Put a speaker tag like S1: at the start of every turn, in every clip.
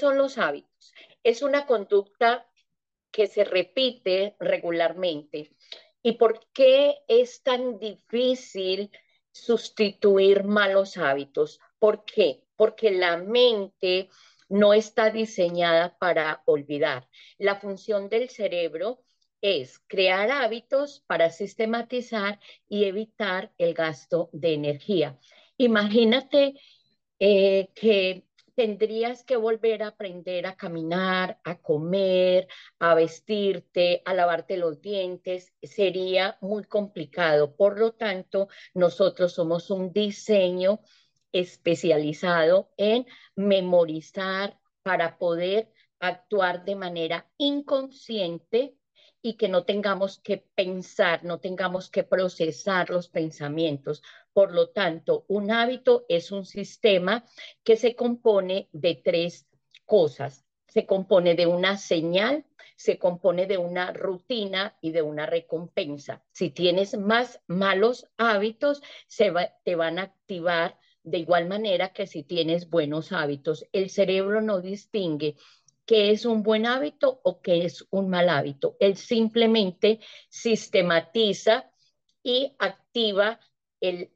S1: son los hábitos? Es una conducta que se repite regularmente. ¿Y por qué es tan difícil sustituir malos hábitos? ¿Por qué? Porque la mente no está diseñada para olvidar. La función del cerebro es crear hábitos para sistematizar y evitar el gasto de energía. Imagínate eh, que tendrías que volver a aprender a caminar, a comer, a vestirte, a lavarte los dientes. Sería muy complicado. Por lo tanto, nosotros somos un diseño especializado en memorizar para poder actuar de manera inconsciente y que no tengamos que pensar, no tengamos que procesar los pensamientos. Por lo tanto, un hábito es un sistema que se compone de tres cosas. Se compone de una señal, se compone de una rutina y de una recompensa. Si tienes más malos hábitos, se te van a activar de igual manera que si tienes buenos hábitos. El cerebro no distingue qué es un buen hábito o qué es un mal hábito. Él simplemente sistematiza y activa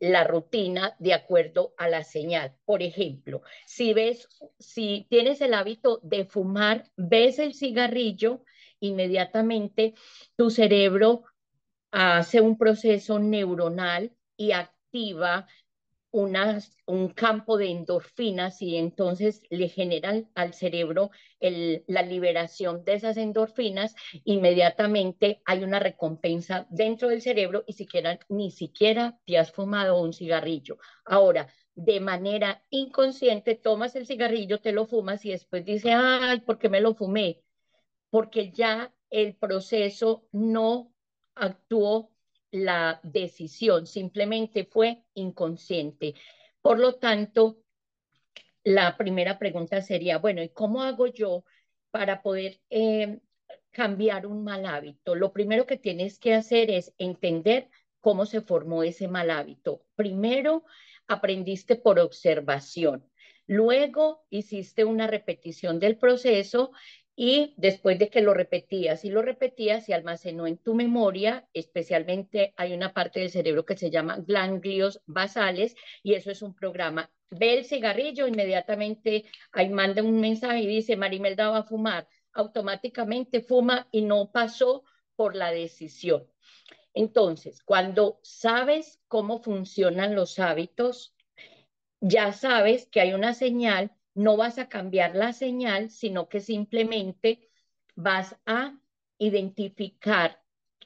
S1: la rutina de acuerdo a la señal. Por ejemplo, si ves, si tienes el hábito de fumar, ves el cigarrillo, inmediatamente tu cerebro hace un proceso neuronal y activa un campo de endorfinas y entonces le generan al cerebro la liberación de esas endorfinas, inmediatamente hay una recompensa dentro del cerebro y siquiera, ni siquiera te has fumado un cigarrillo. Ahora, de manera inconsciente, tomas el cigarrillo, te lo fumas y después dices, ay, ¿por qué me lo fumé? Porque ya el proceso no actuó la decisión, simplemente fue inconsciente. Por lo tanto, la primera pregunta sería, bueno, ¿y cómo hago yo para poder eh, cambiar un mal hábito? Lo primero que tienes que hacer es entender cómo se formó ese mal hábito. Primero, aprendiste por observación. Luego hiciste una repetición del proceso y después de que lo repetías y lo repetías, se almacenó en tu memoria, especialmente hay una parte del cerebro que se llama ganglios basales y eso es un programa. Ve el cigarrillo, inmediatamente ahí manda un mensaje y dice, Marimelda va a fumar. Automáticamente fuma y no pasó por la decisión. Entonces, cuando sabes cómo funcionan los hábitos, ya sabes que hay una señal no vas a cambiar la señal, sino que simplemente vas a identificar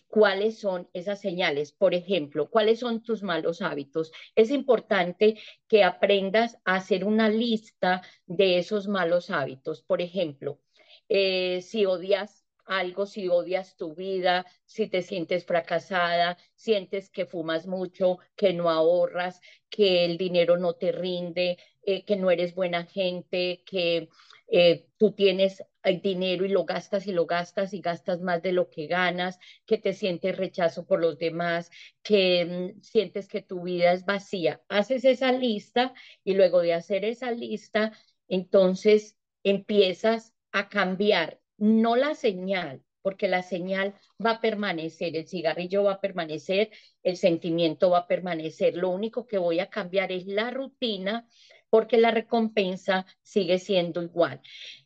S1: cuáles son esas señales. Por ejemplo, cuáles son tus malos hábitos. Es importante que aprendas a hacer una lista de esos malos hábitos. Por ejemplo, eh, si odias algo, si odias tu vida, si te sientes fracasada, sientes que fumas mucho, que no ahorras, que el dinero no te rinde, eh, que no eres buena gente, que eh, tú tienes dinero y lo gastas y lo gastas y gastas más de lo que ganas, que te sientes rechazo por los demás, que mm, sientes que tu vida es vacía. Haces esa lista y luego de hacer esa lista, entonces empiezas a cambiar, no la señal, porque la señal va a permanecer, el cigarrillo va a permanecer, el sentimiento va a permanecer. Lo único que voy a cambiar es la rutina porque la recompensa sigue siendo igual.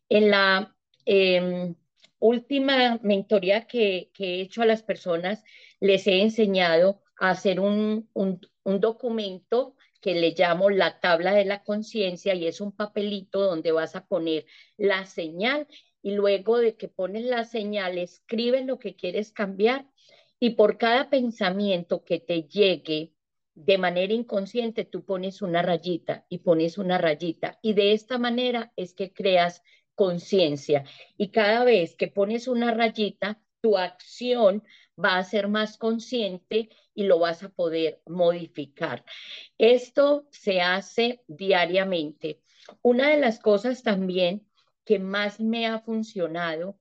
S1: En la em, última mentoría que, he hecho a las personas, les he enseñado a hacer un, un documento que le llamo la tabla de la conciencia y es un papelito donde vas a poner la señal y luego de que pones la señal, escribes lo que quieres cambiar y por cada pensamiento que te llegue de manera inconsciente tú pones una rayita y pones una rayita y de esta manera es que creas conciencia y cada vez que pones una rayita tu acción va a ser más consciente y lo vas a poder modificar. Esto se hace diariamente. Una de las cosas también que más me ha funcionado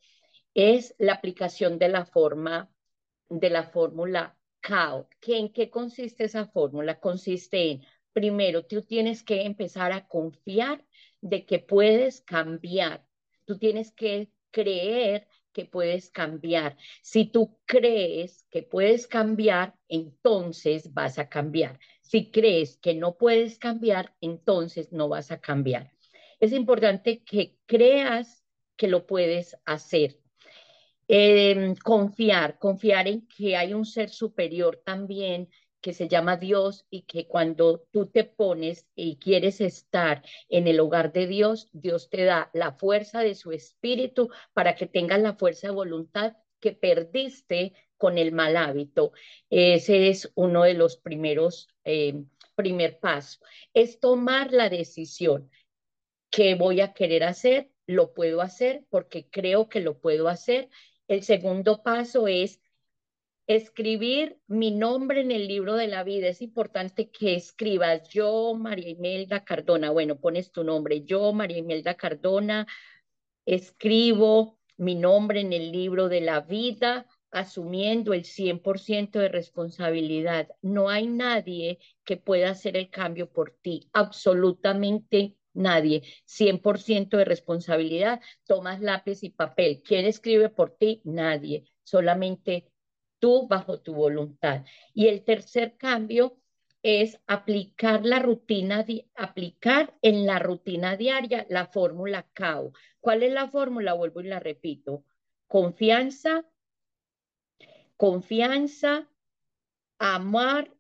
S1: es la aplicación de la forma de la fórmula CAO. ¿En qué consiste esa fórmula? Consiste en, primero, tú tienes que empezar a confiar de que puedes cambiar Tú tienes que creer que puedes cambiar. Si tú crees que puedes cambiar, entonces vas a cambiar. Si crees que no puedes cambiar, entonces no vas a cambiar. Es importante que creas que lo puedes hacer. Em, confiar, confiar en que hay un ser superior también que se llama Dios y que cuando tú te pones y quieres estar en el hogar de Dios, Dios te da la fuerza de su espíritu para que tengas la fuerza de voluntad que perdiste con el mal hábito. Ese es uno de los primeros, eh, primer paso. Es tomar la decisión que voy a querer hacer, lo puedo hacer porque creo que lo puedo hacer. El segundo paso es escribir mi nombre en el libro de la vida. Es importante que escribas yo, María Imelda Cardona. Bueno, pones tu nombre, yo, María Imelda Cardona, escribo mi nombre en el libro de la vida, asumiendo el 100% de responsabilidad. No hay nadie que pueda hacer el cambio por ti, absolutamente nadie. 100% de responsabilidad. Tomas lápiz y papel. ¿Quién escribe por ti? Nadie. Solamente tú bajo tu voluntad. Y el tercer cambio es aplicar la rutina, aplicar en la rutina diaria la fórmula CAO. ¿Cuál es la fórmula? Vuelvo y la repito. Confianza, confianza, amar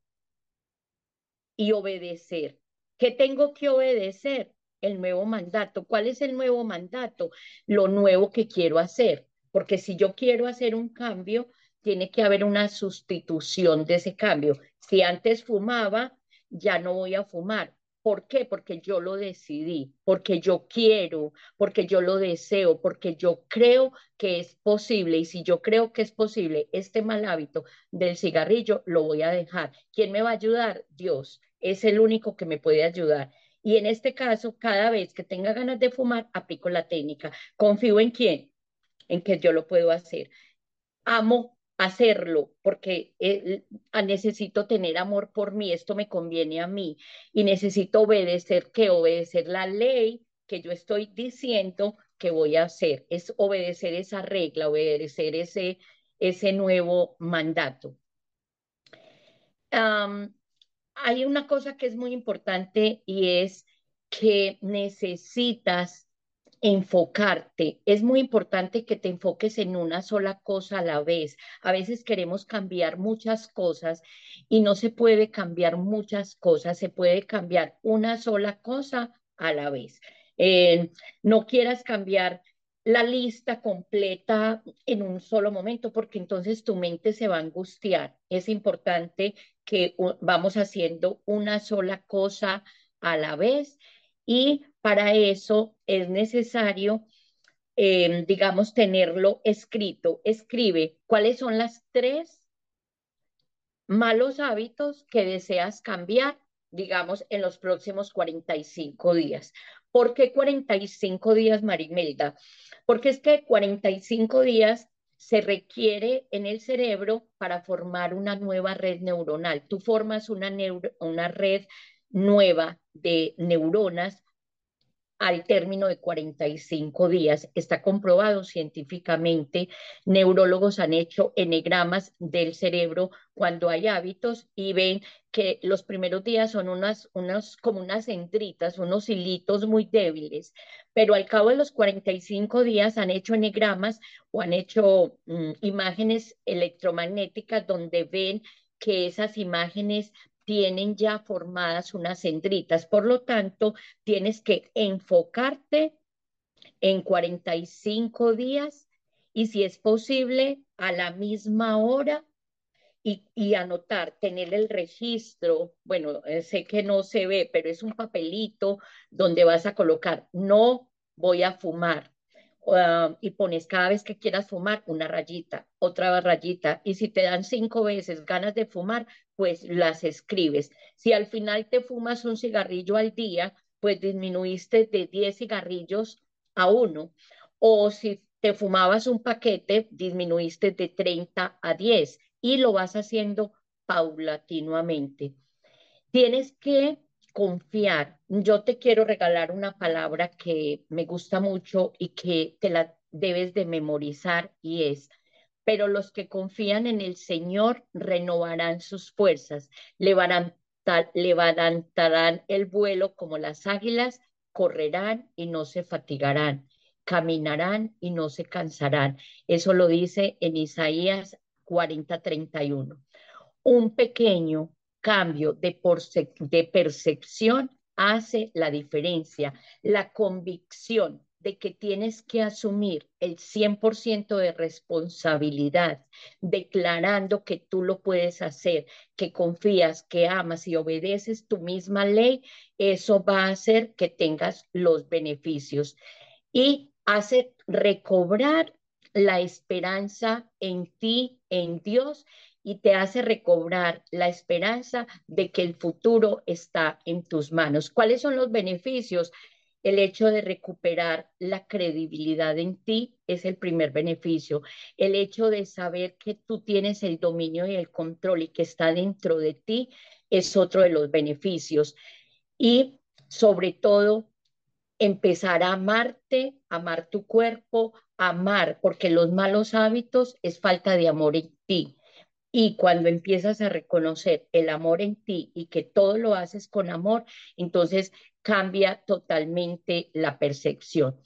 S1: y obedecer. ¿Qué tengo que obedecer? El nuevo mandato. ¿Cuál es el nuevo mandato? Lo nuevo que quiero hacer. Porque si yo quiero hacer un cambio, tiene que haber una sustitución de ese cambio. Si antes fumaba, ya no voy a fumar. ¿Por qué? Porque yo lo decidí, porque yo quiero, porque yo lo deseo, porque yo creo que es posible. Y si yo creo que es posible este mal hábito del cigarrillo, lo voy a dejar. ¿Quién me va a ayudar? Dios. Es el único que me puede ayudar. Y en este caso, cada vez que tenga ganas de fumar, aplico la técnica. ¿Confío en quién? En que yo lo puedo hacer. Amo hacerlo porque eh, necesito tener amor por mí, esto me conviene a mí y necesito obedecer que obedecer la ley que yo estoy diciendo que voy a hacer, es obedecer esa regla, obedecer ese, ese nuevo mandato. Hay una cosa que es muy importante y es que necesitas enfocarte. Es muy importante que te enfoques en una sola cosa a la vez. A veces queremos cambiar muchas cosas y no se puede cambiar muchas cosas, se puede cambiar una sola cosa a la vez. Eh, no quieras cambiar la lista completa en un solo momento porque entonces tu mente se va a angustiar. Es importante que vamos haciendo una sola cosa a la vez y para eso es necesario, em, digamos, tenerlo escrito. Escribe cuáles son las tres malos hábitos que deseas cambiar, digamos, en los próximos 45 días. ¿Por qué 45 días, Marimelda? Porque es que 45 días se requiere en el cerebro para formar una nueva red neuronal. Tú formas una, una red nueva de neuronas al término de 45 días. Está comprobado científicamente. Neurólogos han hecho enegramas del cerebro cuando hay hábitos y ven que los primeros días son unas, unas como unas centritas, unos hilitos muy débiles, pero al cabo de los 45 días han hecho enegramas o han hecho mm, imágenes electromagnéticas donde ven que esas imágenes tienen ya formadas unas centritas. Por lo tanto, tienes que enfocarte en 45 días y si es posible a la misma hora y, y, anotar, tener el registro, bueno, eh, sé que no se ve, pero es un papelito donde vas a colocar, no voy a fumar, Ah, y pones cada vez que quieras fumar una rayita, otra rayita, y si te dan cinco veces ganas de fumar, pues las escribes. Si al final te fumas un cigarrillo al día, pues disminuiste de 10 cigarrillos a uno. O si te fumabas un paquete, disminuiste de 30 a 10 y lo vas haciendo paulatinamente. Tienes que confiar. Yo te quiero regalar una palabra que me gusta mucho y que te la debes de memorizar y es, pero los que confían en el Señor renovarán sus fuerzas, levantarán, el vuelo como las águilas, correrán y no se fatigarán, caminarán y no se cansarán. Eso lo dice en Isaías 40:31. Un pequeño cambio de, percepción hace la diferencia. La convicción de que tienes que asumir el 100% de responsabilidad, declarando que tú lo puedes hacer, que confías, que amas y obedeces tu misma ley, eso va a hacer que tengas los beneficios y hace recobrar la esperanza en ti, en Dios y te hace recobrar la esperanza de que el futuro está en tus manos. ¿Cuáles son los beneficios? El hecho de recuperar la credibilidad en ti es el primer beneficio. El hecho de saber que tú tienes el dominio y el control y que está dentro de ti es otro de los beneficios. Y sobre todo, empezar a amarte, amar tu cuerpo, amar, porque los malos hábitos es falta de amor en ti. Y cuando empiezas a reconocer el amor en ti y que todo lo haces con amor, entonces cambia totalmente la percepción.